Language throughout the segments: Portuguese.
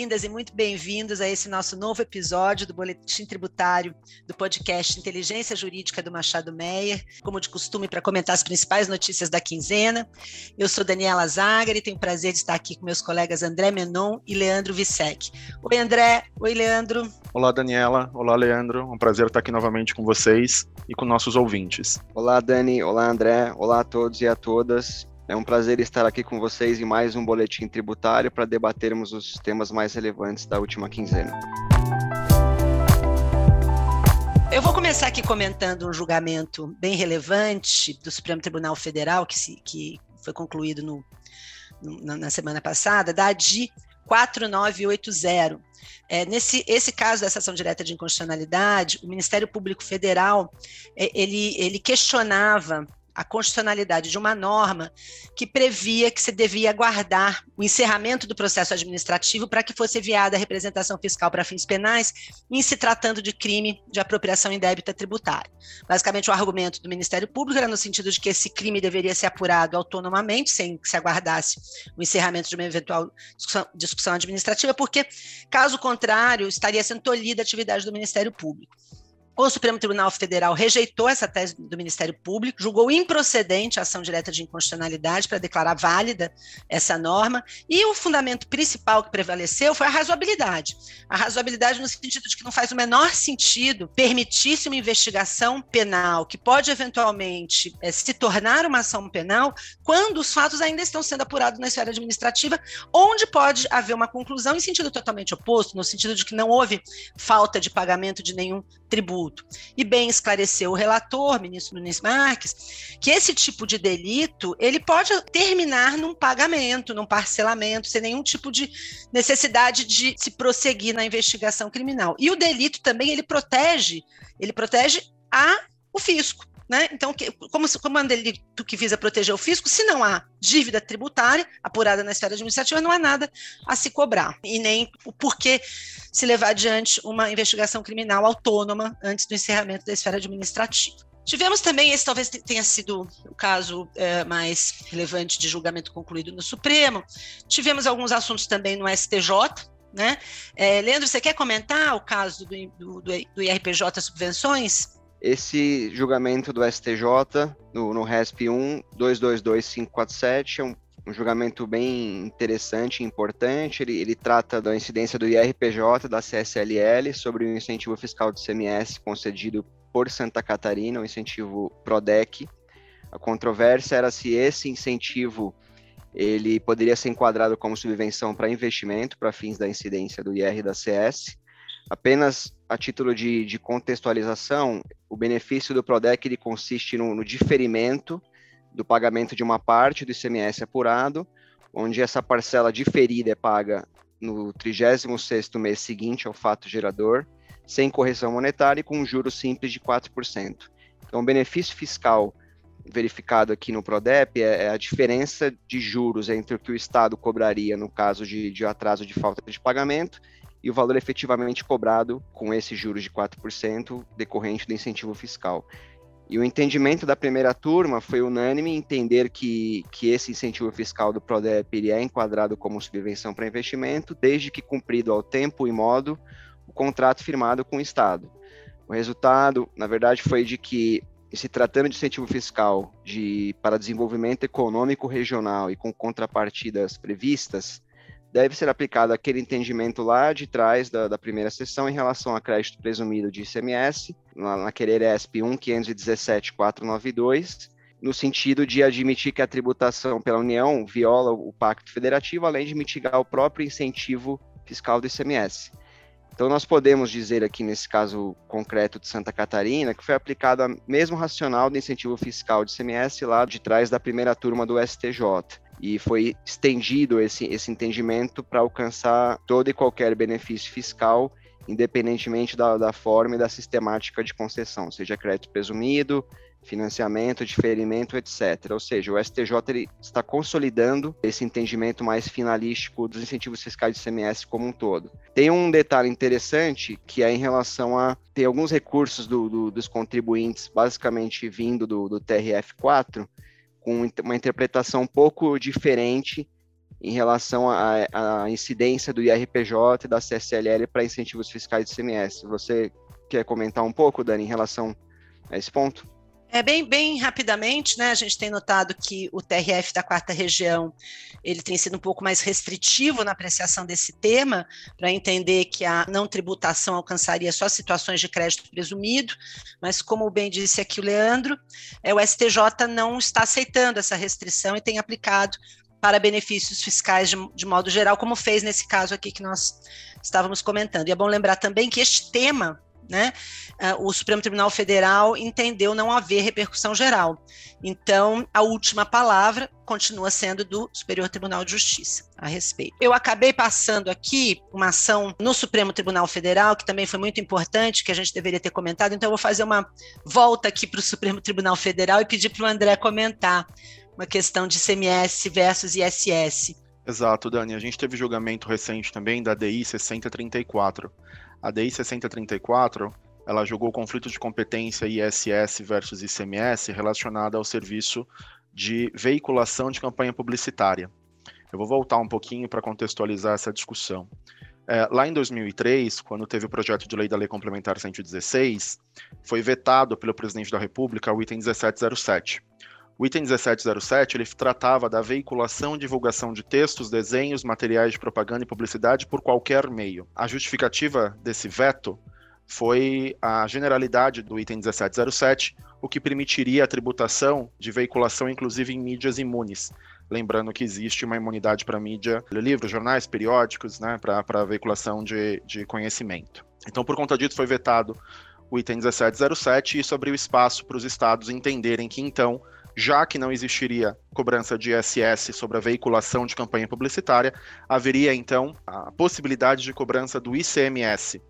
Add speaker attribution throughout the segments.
Speaker 1: Bem-vindas e muito bem-vindos a esse nosso novo episódio do Boletim Tributário do podcast Inteligência Jurídica do Machado Meyer, como de costume, para comentar as principais notícias da quinzena. Eu sou Daniela Zagar e tenho o prazer de estar aqui com meus colegas André Menon e Leandro Vissec. Oi, André. Oi, Leandro.
Speaker 2: Olá, Daniela. Olá, Leandro. Um prazer estar aqui novamente com vocês e com nossos ouvintes.
Speaker 3: Olá, Dani. Olá, André. Olá a todos e a todas. É um prazer estar aqui com vocês em mais um boletim tributário para debatermos os temas mais relevantes da última quinzena.
Speaker 1: Eu vou começar aqui comentando um julgamento bem relevante do Supremo Tribunal Federal, que, se, que foi concluído no, no, na semana passada, da ADI 4980. É, nesse esse caso dessa ação direta de inconstitucionalidade, o Ministério Público Federal é, ele, ele questionava a constitucionalidade de uma norma que previa que se devia aguardar o encerramento do processo administrativo para que fosse enviada a representação fiscal para fins penais, em se tratando de crime de apropriação indébita tributária. Basicamente, o argumento do Ministério Público era no sentido de que esse crime deveria ser apurado autonomamente, sem que se aguardasse o encerramento de uma eventual discussão, discussão administrativa, porque, caso contrário, estaria sendo tolhida a atividade do Ministério Público. O Supremo Tribunal Federal rejeitou essa tese do Ministério Público, julgou improcedente a ação direta de inconstitucionalidade para declarar válida essa norma, e o fundamento principal que prevaleceu foi a razoabilidade. A razoabilidade no sentido de que não faz o menor sentido permitir-se uma investigação penal que pode eventualmente é, se tornar uma ação penal quando os fatos ainda estão sendo apurados na esfera administrativa, onde pode haver uma conclusão em sentido totalmente oposto, no sentido de que não houve falta de pagamento de nenhum tributo. E bem esclareceu o relator, ministro Nunes Marques, que esse tipo de delito ele pode terminar num pagamento, num parcelamento, sem nenhum tipo de necessidade de se prosseguir na investigação criminal. E o delito também ele protege, ele protege a o fisco. Né? Então, como, como é um delito que visa proteger o fisco, se não há dívida tributária apurada na esfera administrativa, não há nada a se cobrar. E nem o porquê se levar adiante uma investigação criminal autônoma antes do encerramento da esfera administrativa. Tivemos também, esse talvez tenha sido o caso é, mais relevante de julgamento concluído no Supremo. Tivemos alguns assuntos também no STJ, né? É, Leandro, você quer comentar o caso do, do, do IRPJ Subvenções?
Speaker 3: Esse julgamento do STJ, no, no RESP 1 222547, é um, um julgamento bem interessante e importante. Ele, ele trata da incidência do IRPJ, da CSLL, sobre o incentivo fiscal de CMS concedido por Santa Catarina, o incentivo PRODEC. A controvérsia era se esse incentivo ele poderia ser enquadrado como subvenção para investimento para fins da incidência do IR da CS. Apenas a título de, de contextualização, o benefício do PRODEC ele consiste no, no diferimento do pagamento de uma parte do ICMS apurado, onde essa parcela diferida é paga no 36º mês seguinte ao fato gerador, sem correção monetária e com um juro simples de 4%. Então, o benefício fiscal verificado aqui no PRODEP é, é a diferença de juros entre o que o Estado cobraria no caso de, de atraso de falta de pagamento e o valor efetivamente cobrado com esses juros de 4% decorrente do incentivo fiscal. E o entendimento da primeira turma foi unânime entender que, que esse incentivo fiscal do PRODEP é enquadrado como subvenção para investimento, desde que cumprido ao tempo e modo o contrato firmado com o Estado. O resultado, na verdade, foi de que, se tratando de incentivo fiscal de, para desenvolvimento econômico regional e com contrapartidas previstas, deve ser aplicado aquele entendimento lá de trás da, da primeira sessão em relação a crédito presumido de ICMS, na, naquele ESP 1.517.492, no sentido de admitir que a tributação pela União viola o Pacto Federativo, além de mitigar o próprio incentivo fiscal do ICMS. Então, nós podemos dizer aqui, nesse caso concreto de Santa Catarina, que foi aplicado o mesmo racional do incentivo fiscal de ICMS lá de trás da primeira turma do STJ e foi estendido esse, esse entendimento para alcançar todo e qualquer benefício fiscal, independentemente da, da forma e da sistemática de concessão, seja crédito presumido, financiamento, diferimento, etc. Ou seja, o STJ está consolidando esse entendimento mais finalístico dos incentivos fiscais de CMS como um todo. Tem um detalhe interessante que é em relação a ter alguns recursos do, do, dos contribuintes, basicamente vindo do, do TRF4, com uma interpretação um pouco diferente em relação à, incidência do IRPJ e da CSLL para incentivos fiscais de CMS. Você quer comentar um pouco, Dani, em relação a esse ponto?
Speaker 1: É bem, bem rapidamente, né? A gente tem notado que o TRF da quarta região ele tem sido um pouco mais restritivo na apreciação desse tema, para entender que a não tributação alcançaria só situações de crédito presumido, mas como bem disse aqui o Leandro, é, o STJ não está aceitando essa restrição e tem aplicado para benefícios fiscais de, de modo geral, como fez nesse caso aqui que nós estávamos comentando. E é bom lembrar também que este tema né, uh, o Supremo Tribunal Federal entendeu não haver repercussão geral. Então, a última palavra continua sendo do Superior Tribunal de Justiça a respeito. Eu acabei passando aqui uma ação no Supremo Tribunal Federal, que também foi muito importante, que a gente deveria ter comentado, então eu vou fazer uma volta aqui para o Supremo Tribunal Federal e pedir para o André comentar uma questão de CMS versus ISS.
Speaker 2: Exato, Dani. A gente teve julgamento recente também da DI 6034. A DI 6034 ela julgou o conflito de competência ISS versus ICMS relacionado ao serviço de veiculação de campanha publicitária. Eu vou voltar um pouquinho para contextualizar essa discussão. É, lá em 2003, quando teve o projeto de lei da Lei Complementar 116, foi vetado pelo presidente da República o item 1707. O item 1707 ele tratava da veiculação e divulgação de textos, desenhos, materiais de propaganda e publicidade por qualquer meio. A justificativa desse veto foi a generalidade do item 1707, o que permitiria a tributação de veiculação, inclusive em mídias imunes. Lembrando que existe uma imunidade para mídia, livros, jornais, periódicos, né, para veiculação de, de conhecimento. Então, por conta disso, foi vetado o item 1707 e isso abriu espaço para os estados entenderem que, então, já que não existiria cobrança de ISS sobre a veiculação de campanha publicitária, haveria então a possibilidade de cobrança do ICMS.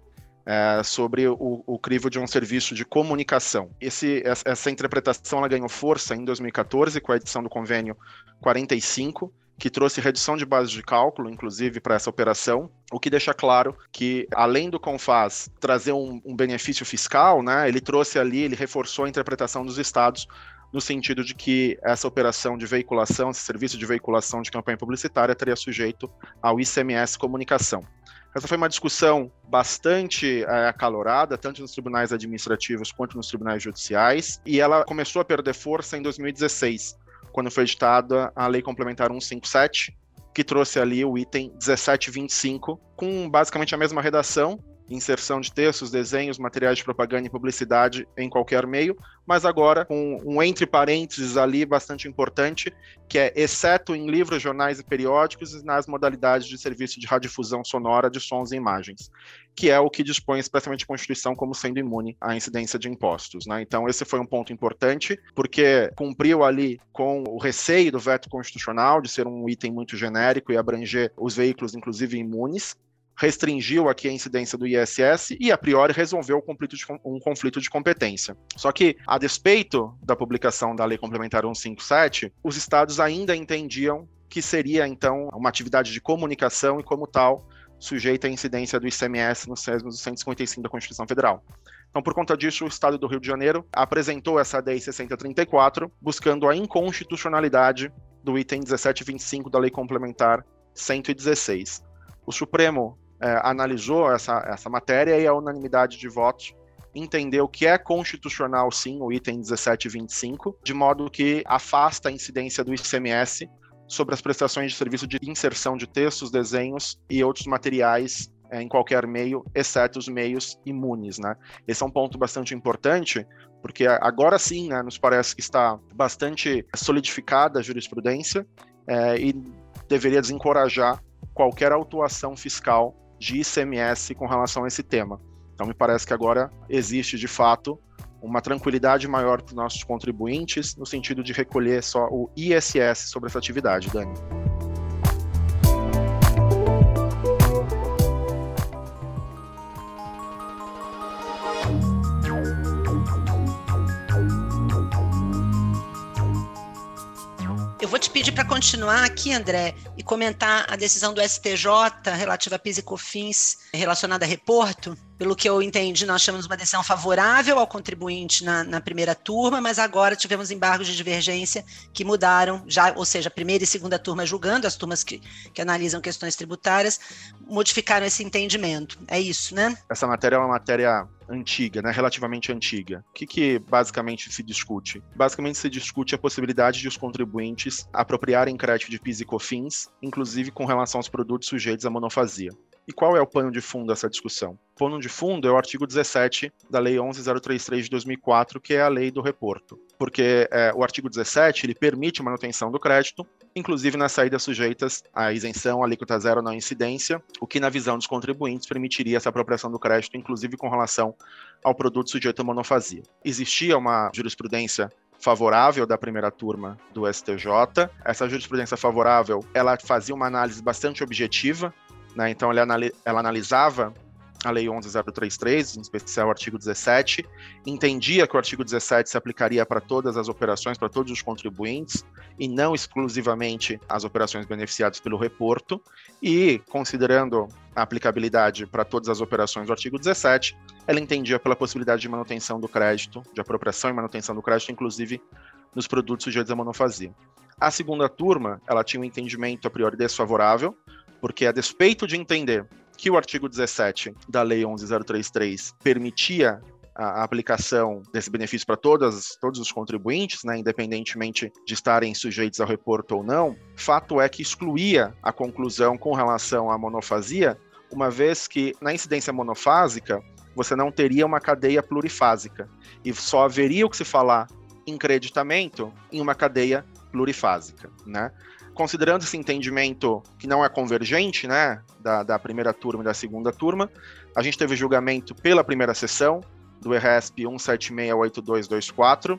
Speaker 2: É, sobre o, o, crivo de um serviço de comunicação. Esse, essa interpretação ela ganhou força em 2014 com a edição do convênio 45, que trouxe redução de base de cálculo, inclusive, para essa operação, o que deixa claro que, além do CONFAS trazer um, um benefício fiscal, né, ele trouxe ali, ele reforçou a interpretação dos estados no sentido de que essa operação de veiculação, esse serviço de veiculação de campanha publicitária estaria sujeito ao ICMS Comunicação. Essa foi uma discussão bastante é, acalorada, tanto nos tribunais administrativos quanto nos tribunais judiciais, e ela começou a perder força em 2016, quando foi editada a Lei Complementar 157, que trouxe ali o item 1725, com basicamente a mesma redação, inserção de textos, desenhos, materiais de propaganda e publicidade em qualquer meio, mas agora com um entre parênteses ali bastante importante, que é exceto em livros, jornais e periódicos e nas modalidades de serviço de radiodifusão sonora de sons e imagens, que é o que dispõe especialmente a Constituição como sendo imune à incidência de impostos. Né? Então esse foi um ponto importante, porque cumpriu ali com o receio do veto constitucional de ser um item muito genérico e abranger os veículos, inclusive imunes, restringiu aqui a incidência do ISS e, a priori, resolveu um conflito de, um conflito de competência. Só que, a despeito da publicação da Lei Complementar 157, os estados ainda entendiam que seria, então, uma atividade de comunicação e, como tal, sujeita à incidência do ICMS nos termos 155 da Constituição Federal. Então, por conta disso, o Estado do Rio de Janeiro apresentou essa DEI 6034, buscando a inconstitucionalidade do item 1725 da Lei Complementar 116. O Supremo é, analisou essa, essa matéria e a unanimidade de votos entendeu que é constitucional sim o item 1725, de modo que afasta a incidência do ICMS sobre as prestações de serviço de inserção de textos, desenhos e outros materiais é, em qualquer meio, exceto os meios imunes, né? Esse é um ponto bastante importante, porque agora sim, né, nos parece que está bastante solidificada a jurisprudência é, e deveria desencorajar qualquer autuação fiscal de ICMS com relação a esse tema. Então, me parece que agora existe, de fato, uma tranquilidade maior para os nossos contribuintes, no sentido de recolher só o ISS sobre essa atividade, Dani.
Speaker 1: Para continuar aqui, André, e comentar a decisão do STJ relativa a PIS e COFINS relacionada a reporto. Pelo que eu entendi, nós chamamos uma decisão favorável ao contribuinte na, na, primeira turma, mas agora tivemos embargos de divergência que mudaram, já, ou seja, a primeira e segunda turma julgando, as turmas que, que analisam questões tributárias, modificaram esse entendimento. É isso, né?
Speaker 2: Essa matéria é uma matéria antiga, né, relativamente antiga. O que, que basicamente se discute? Basicamente se discute a possibilidade de os contribuintes apropriarem crédito de PIS e COFINS, inclusive com relação aos produtos sujeitos à monofasia. E qual é o pano de fundo dessa discussão? O pano de fundo é o artigo 17 da Lei 11033 de 2004, que é a lei do reporto. Porque é, o artigo 17 ele permite manutenção do crédito, inclusive nas saídas sujeitas à isenção, alíquota zero na incidência, o que, na visão dos contribuintes, permitiria essa apropriação do crédito, inclusive com relação ao produto sujeito à monofasia. Existia uma jurisprudência favorável da primeira turma do STJ. Essa jurisprudência favorável, ela fazia uma análise bastante objetiva né? Então, ela, ela analisava a Lei 11033, em especial o artigo 17, entendia que o artigo 17 se aplicaria para todas as operações, para todos os contribuintes, e não exclusivamente as operações beneficiadas pelo reporto, e, considerando a aplicabilidade para todas as operações do artigo 17, ela entendia pela possibilidade de manutenção do crédito, de apropriação e manutenção do crédito, inclusive nos produtos sujeitos à monofasia. A segunda turma, ela tinha um entendimento a priori desfavorável, porque a despeito de entender que o artigo 17 da Lei 11033 permitia a aplicação desse benefício para todos os contribuintes, né, independentemente de estarem sujeitos ao reporto ou não, fato é que excluía a conclusão com relação à monofasia, uma vez que na incidência monofásica você não teria uma cadeia plurifásica e só haveria o que se falar em creditamento em uma cadeia plurifásica, né? Considerando esse entendimento que não é convergente, né, da, da primeira turma e da segunda turma, a gente teve julgamento pela primeira sessão do ERESP 1768224,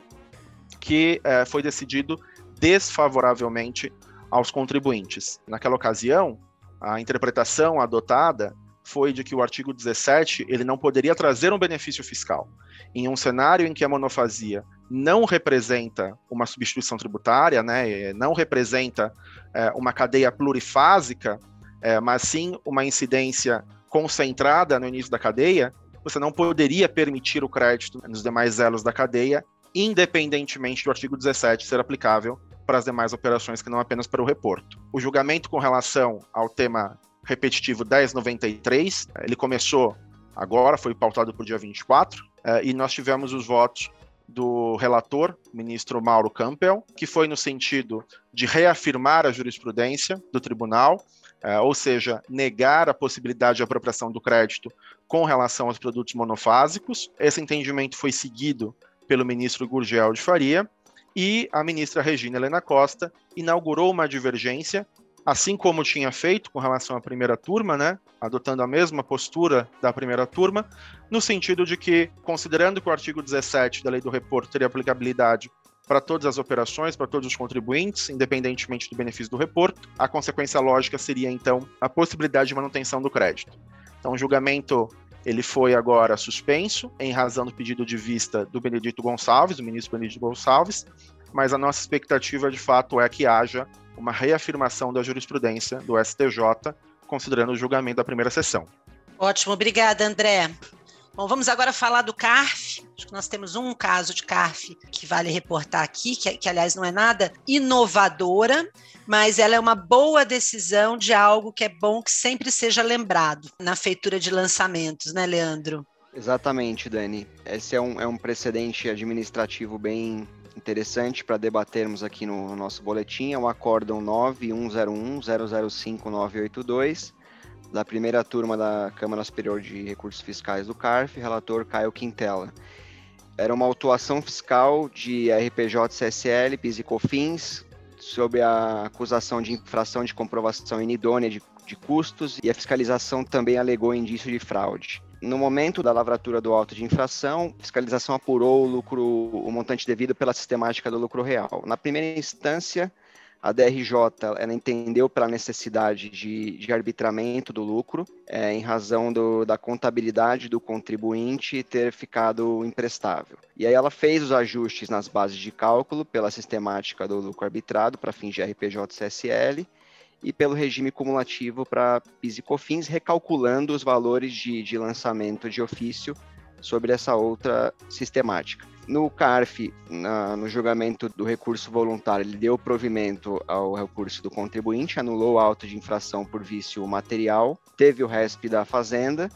Speaker 2: que é, foi decidido desfavoravelmente aos contribuintes. Naquela ocasião, a interpretação adotada foi de que o artigo 17 ele não poderia trazer um benefício fiscal. Em um cenário em que a monofasia não representa uma substituição tributária, né, não representa é, uma cadeia plurifásica, é, mas sim uma incidência concentrada no início da cadeia, você não poderia permitir o crédito nos demais elos da cadeia, independentemente do artigo 17 ser aplicável para as demais operações que não apenas para o reporto. O julgamento com relação ao tema repetitivo 1093, ele começou agora, foi pautado por dia 24, eh, e nós tivemos os votos do relator, ministro Mauro Campbell, que foi no sentido de reafirmar a jurisprudência do tribunal, eh, ou seja, negar a possibilidade de apropriação do crédito com relação aos produtos monofásicos. Esse entendimento foi seguido pelo ministro Gurgel de Faria, e a ministra Regina Helena Costa inaugurou uma divergência assim como tinha feito com relação à primeira turma, né, adotando a mesma postura da primeira turma, no sentido de que, considerando que o artigo 17 da Lei do Reporto teria aplicabilidade para todas as operações, para todos os contribuintes, independentemente do benefício do reporto, a consequência lógica seria, então, a possibilidade de manutenção do crédito. Então, o julgamento ele foi agora suspenso em razão do pedido de vista do Benedito Gonçalves, o ministro Benedito Gonçalves, mas a nossa expectativa de fato é que haja uma reafirmação da jurisprudência do STJ, considerando o julgamento da primeira sessão.
Speaker 1: Ótimo, obrigada, André. Bom, vamos agora falar do CARF. Acho que nós temos um caso de CARF que vale reportar aqui, que, que aliás não é nada inovadora, mas ela é uma boa decisão de algo que é bom que sempre seja lembrado na feitura de lançamentos, né, Leandro?
Speaker 3: Exatamente, Dani. Esse é um, é um precedente administrativo bem interessante para debatermos aqui no nosso boletim é o acórdão 9101-005-982, da primeira turma da Câmara Superior de Recursos Fiscais do CARF, relator Caio Quintela. Era uma autuação fiscal de RPJ CSL, PIS e COFINS, sob a acusação de infração de comprovação inidônea de, de custos e a fiscalização também alegou indício de fraude. No momento da lavratura do auto de infração, fiscalização apurou o lucro, o montante devido pela sistemática do lucro real. Na primeira instância, A DRJ ela entendeu pela necessidade de, de arbitramento do lucro, é, em razão do, da contabilidade do contribuinte ter ficado imprestável. E aí ela fez os ajustes nas bases de cálculo pela sistemática do lucro arbitrado para fins de RPJ CSL e pelo regime cumulativo para PIS e COFINS, recalculando os valores de, de lançamento de ofício sobre essa outra sistemática. No CARF, na, no julgamento do recurso voluntário, ele deu provimento ao recurso do contribuinte, anulou o auto de infração por vício material, teve o RESP da Fazenda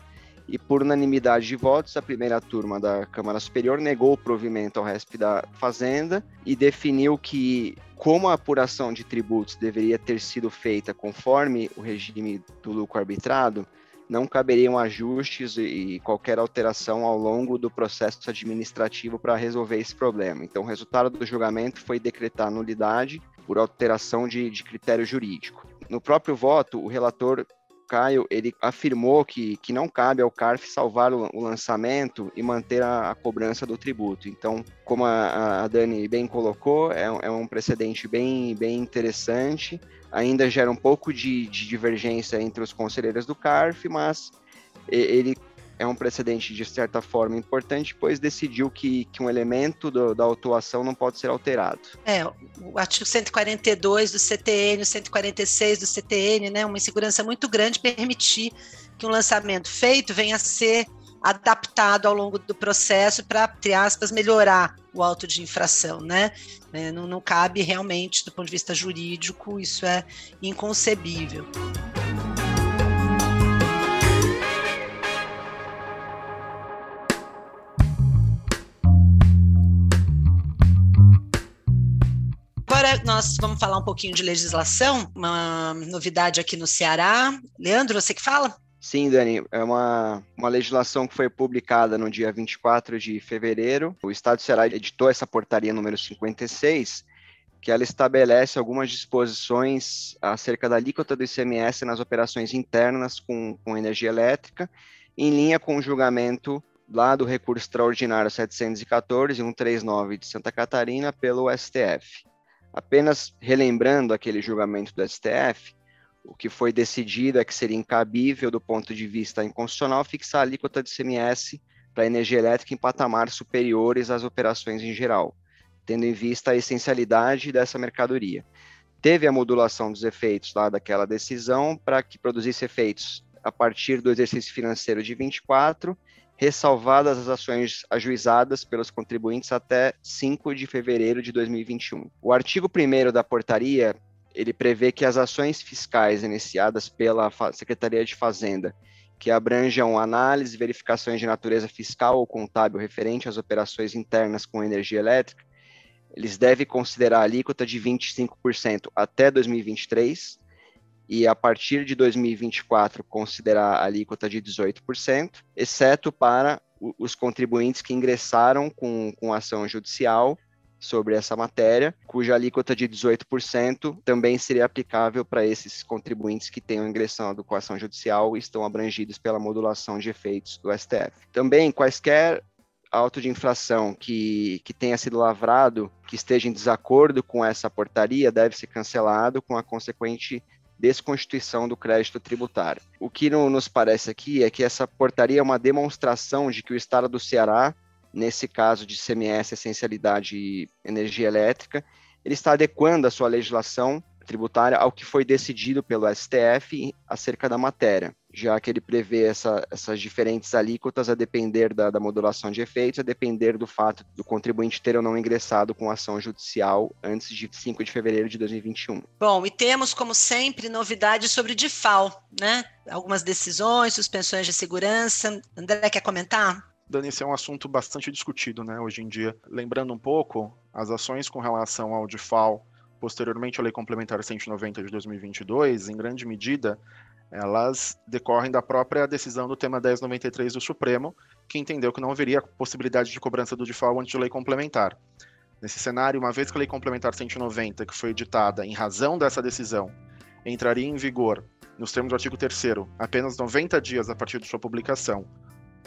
Speaker 3: e, por unanimidade de votos, a primeira turma da Câmara Superior negou o provimento ao RESP da Fazenda e definiu que, como a apuração de tributos deveria ter sido feita conforme o regime do lucro arbitrado, não caberiam ajustes e qualquer alteração ao longo do processo administrativo para resolver esse problema. Então, o resultado do julgamento foi decretar nulidade por alteração de, de critério jurídico. No próprio voto, o relator Caio, ele afirmou que, que não cabe ao CARF salvar o, o lançamento e manter a, a, cobrança do tributo. Então, como a, a Dani bem colocou, é, é, um precedente bem, bem interessante ainda gera um pouco de, de divergência entre os conselheiros do CARF, mas ele é um precedente de certa forma importante, pois decidiu que, que um elemento do, da autuação não pode ser alterado.
Speaker 1: É, o artigo 142 do CTN, o 146 do CTN, né, uma insegurança muito grande permitir que um lançamento feito venha a ser adaptado ao longo do processo para, entre aspas, melhorar o auto de infração, né? É, não, não cabe realmente, do ponto de vista jurídico, isso é inconcebível. Agora nós vamos falar um pouquinho de legislação, uma novidade aqui no Ceará. Leandro, você que fala?
Speaker 3: Sim, Dani, é uma, uma legislação que foi publicada no dia 24 de fevereiro. O Estado do Ceará editou essa portaria número 56, que ela estabelece algumas disposições acerca da alíquota do ICMS nas operações internas com, com energia elétrica, em linha com o julgamento lá do recurso extraordinário 714 e 139 de Santa Catarina pelo STF. Apenas relembrando aquele julgamento do STF, o que foi decidido é que seria incabível, do ponto de vista inconstitucional, fixar a alíquota de CMS para energia elétrica em patamares superiores às operações em geral, tendo em vista a essencialidade dessa mercadoria. Teve a modulação dos efeitos lá daquela decisão para que produzisse efeitos a partir do exercício financeiro de 24, ressalvadas as ações ajuizadas pelos contribuintes até 5 de fevereiro de 2021. O artigo 1 da portaria ele prevê que as ações fiscais iniciadas pela Secretaria de Fazenda, que abranjam análise e verificações de natureza fiscal ou contábil referente às operações internas com energia elétrica, eles devem considerar a alíquota de 25% até 2023 e a partir de 2024 considerar a alíquota de 18%, exceto para os contribuintes que ingressaram com, com ação judicial sobre essa matéria, cuja alíquota de 18% também seria aplicável para esses contribuintes que tenham ingressado com ação judicial e estão abrangidos pela modulação de efeitos do STF. Também, quaisquer auto de infração que, que tenha sido lavrado, que esteja em desacordo com essa portaria, deve ser cancelado com a consequente desconstituição do crédito tributário. O que não nos parece aqui é que essa portaria é uma demonstração de que o Estado do Ceará nesse caso de CMS, essencialidade e energia elétrica, ele está adequando a sua legislação tributária ao que foi decidido pelo STF acerca da matéria, já que ele prevê essa, essas diferentes alíquotas a depender da, da, modulação de efeitos, a depender do fato do contribuinte ter ou não ingressado com ação judicial antes de 5 de fevereiro de 2021.
Speaker 1: Bom, e temos, como sempre, novidades sobre DIFAL, né? Algumas decisões, suspensões de segurança. André, quer comentar?
Speaker 2: Dani, esse é um assunto bastante discutido né, hoje em dia. Lembrando um pouco, as ações com relação ao DIFAL, posteriormente à Lei Complementar 190 de 2022, em grande medida, elas decorrem da própria decisão do tema 1093 do Supremo, que entendeu que não haveria possibilidade de cobrança do DIFAL antes de lei complementar. Nesse cenário, uma vez que a Lei Complementar 190, que foi editada em razão dessa decisão, entraria em vigor, nos termos do artigo 3 apenas 90 dias a partir de sua publicação,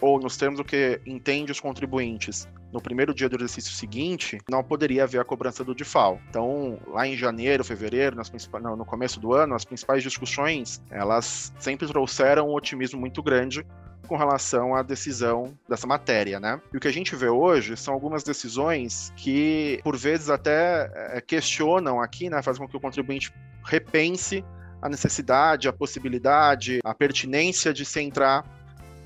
Speaker 2: ou nos termos do que entende os contribuintes, no primeiro dia do exercício seguinte, não poderia haver a cobrança do DIFAL. Então, lá em janeiro, fevereiro, no, no começo do ano, as principais discussões, elas sempre trouxeram um otimismo muito grande com relação à decisão dessa matéria, né? E o que a gente vê hoje são algumas decisões que, por vezes, até é, questionam aqui, né? Fazem com que o contribuinte repense a necessidade, a possibilidade, a pertinência de se entrar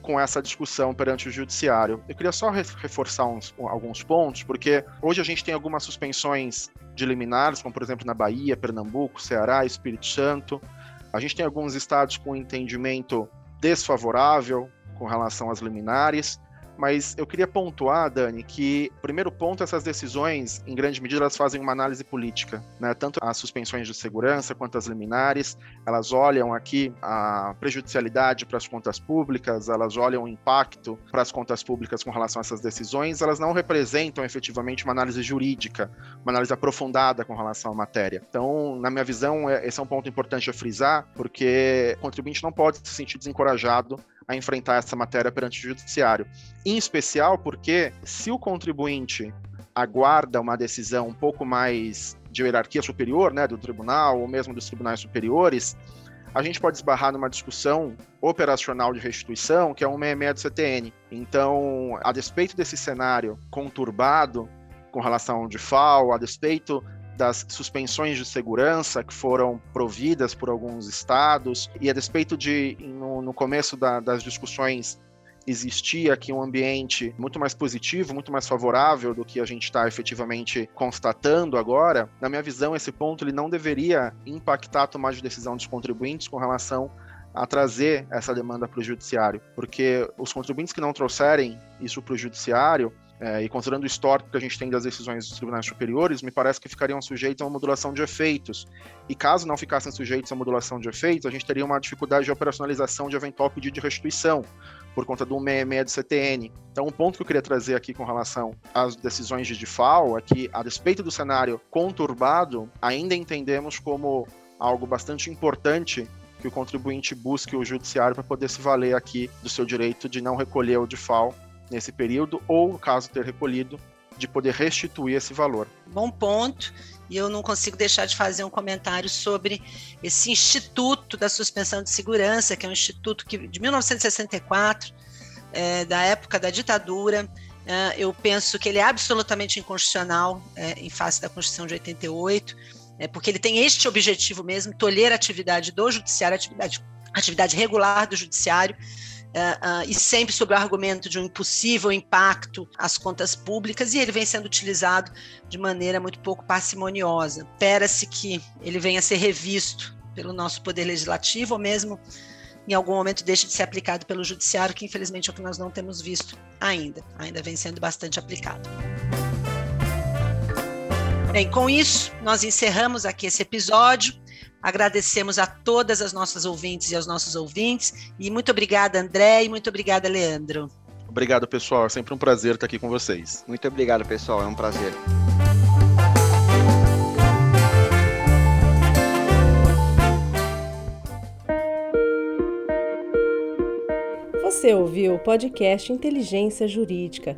Speaker 2: com essa discussão perante o judiciário. Eu queria só reforçar uns, alguns pontos, porque hoje a gente tem algumas suspensões de liminares, como por exemplo na Bahia, Pernambuco, Ceará, Espírito Santo. A gente tem alguns estados com entendimento desfavorável com relação às liminares. Mas eu queria pontuar, Dani, que, primeiro ponto, essas decisões, em grande medida, elas fazem uma análise política, né? Tanto as suspensões de segurança quanto as liminares, elas olham aqui a prejudicialidade para as contas públicas, elas olham o impacto para as contas públicas com relação a essas decisões, elas não representam efetivamente uma análise jurídica, uma análise aprofundada com relação à matéria. Então, na minha visão, é, esse é um ponto importante a frisar, porque o contribuinte não pode se sentir desencorajado a enfrentar essa matéria perante o judiciário. Em especial porque, se o contribuinte aguarda uma decisão um pouco mais de hierarquia superior, né, do tribunal ou mesmo dos tribunais superiores, a gente pode esbarrar numa discussão operacional de restituição, que é um 66 do CTN. Então, a despeito desse cenário conturbado com relação ao DIFAL, a despeito das suspensões de segurança que foram providas por alguns estados, e a despeito de, no, no começo da, das discussões, existia aqui um ambiente muito mais positivo, muito mais favorável do que a gente está efetivamente constatando agora, na minha visão, esse ponto ele não deveria impactar a tomada de decisão dos contribuintes com relação a trazer essa demanda para o judiciário, porque os contribuintes que não trouxerem isso para o judiciário, é, e considerando o histórico que a gente tem das decisões dos tribunais superiores, me parece que ficariam sujeitos a uma modulação de efeitos. E caso não ficassem sujeitos a modulação de efeitos, a gente teria uma dificuldade de operacionalização de eventual pedido de restituição, por conta do 66 do CTN. Então, um ponto que eu queria trazer aqui com relação às decisões de DIFAL é que, a despeito do cenário conturbado, ainda entendemos como algo bastante importante que o contribuinte busque o judiciário para poder se valer aqui do seu direito de não recolher o DIFAL nesse período, ou, caso ter recolhido, de poder restituir esse valor.
Speaker 1: Bom ponto. E eu não consigo deixar de fazer um comentário sobre esse Instituto da Suspensão de Segurança, que é um instituto que, de 1964, é, da época da ditadura. É, eu penso que ele é absolutamente inconstitucional é, em face da Constituição de 88, é, porque ele tem este objetivo mesmo, tolher a atividade do judiciário, atividade, atividade regular do judiciário, Uh, uh, e sempre sob o argumento de um impossível impacto às contas públicas, e ele vem sendo utilizado de maneira muito pouco parcimoniosa. Espera-se que ele venha a ser revisto pelo nosso Poder Legislativo, ou mesmo em algum momento deixe de ser aplicado pelo Judiciário, que infelizmente é o que nós não temos visto ainda. Ainda vem sendo bastante aplicado. Bem, com isso, nós encerramos aqui esse episódio. Agradecemos a todas as nossas ouvintes e aos nossos ouvintes. E muito obrigada, André, e muito obrigada, Leandro.
Speaker 2: Obrigado, pessoal. É sempre um prazer estar aqui com vocês.
Speaker 3: Muito obrigado, pessoal. É um prazer.
Speaker 4: Você ouviu o podcast Inteligência Jurídica,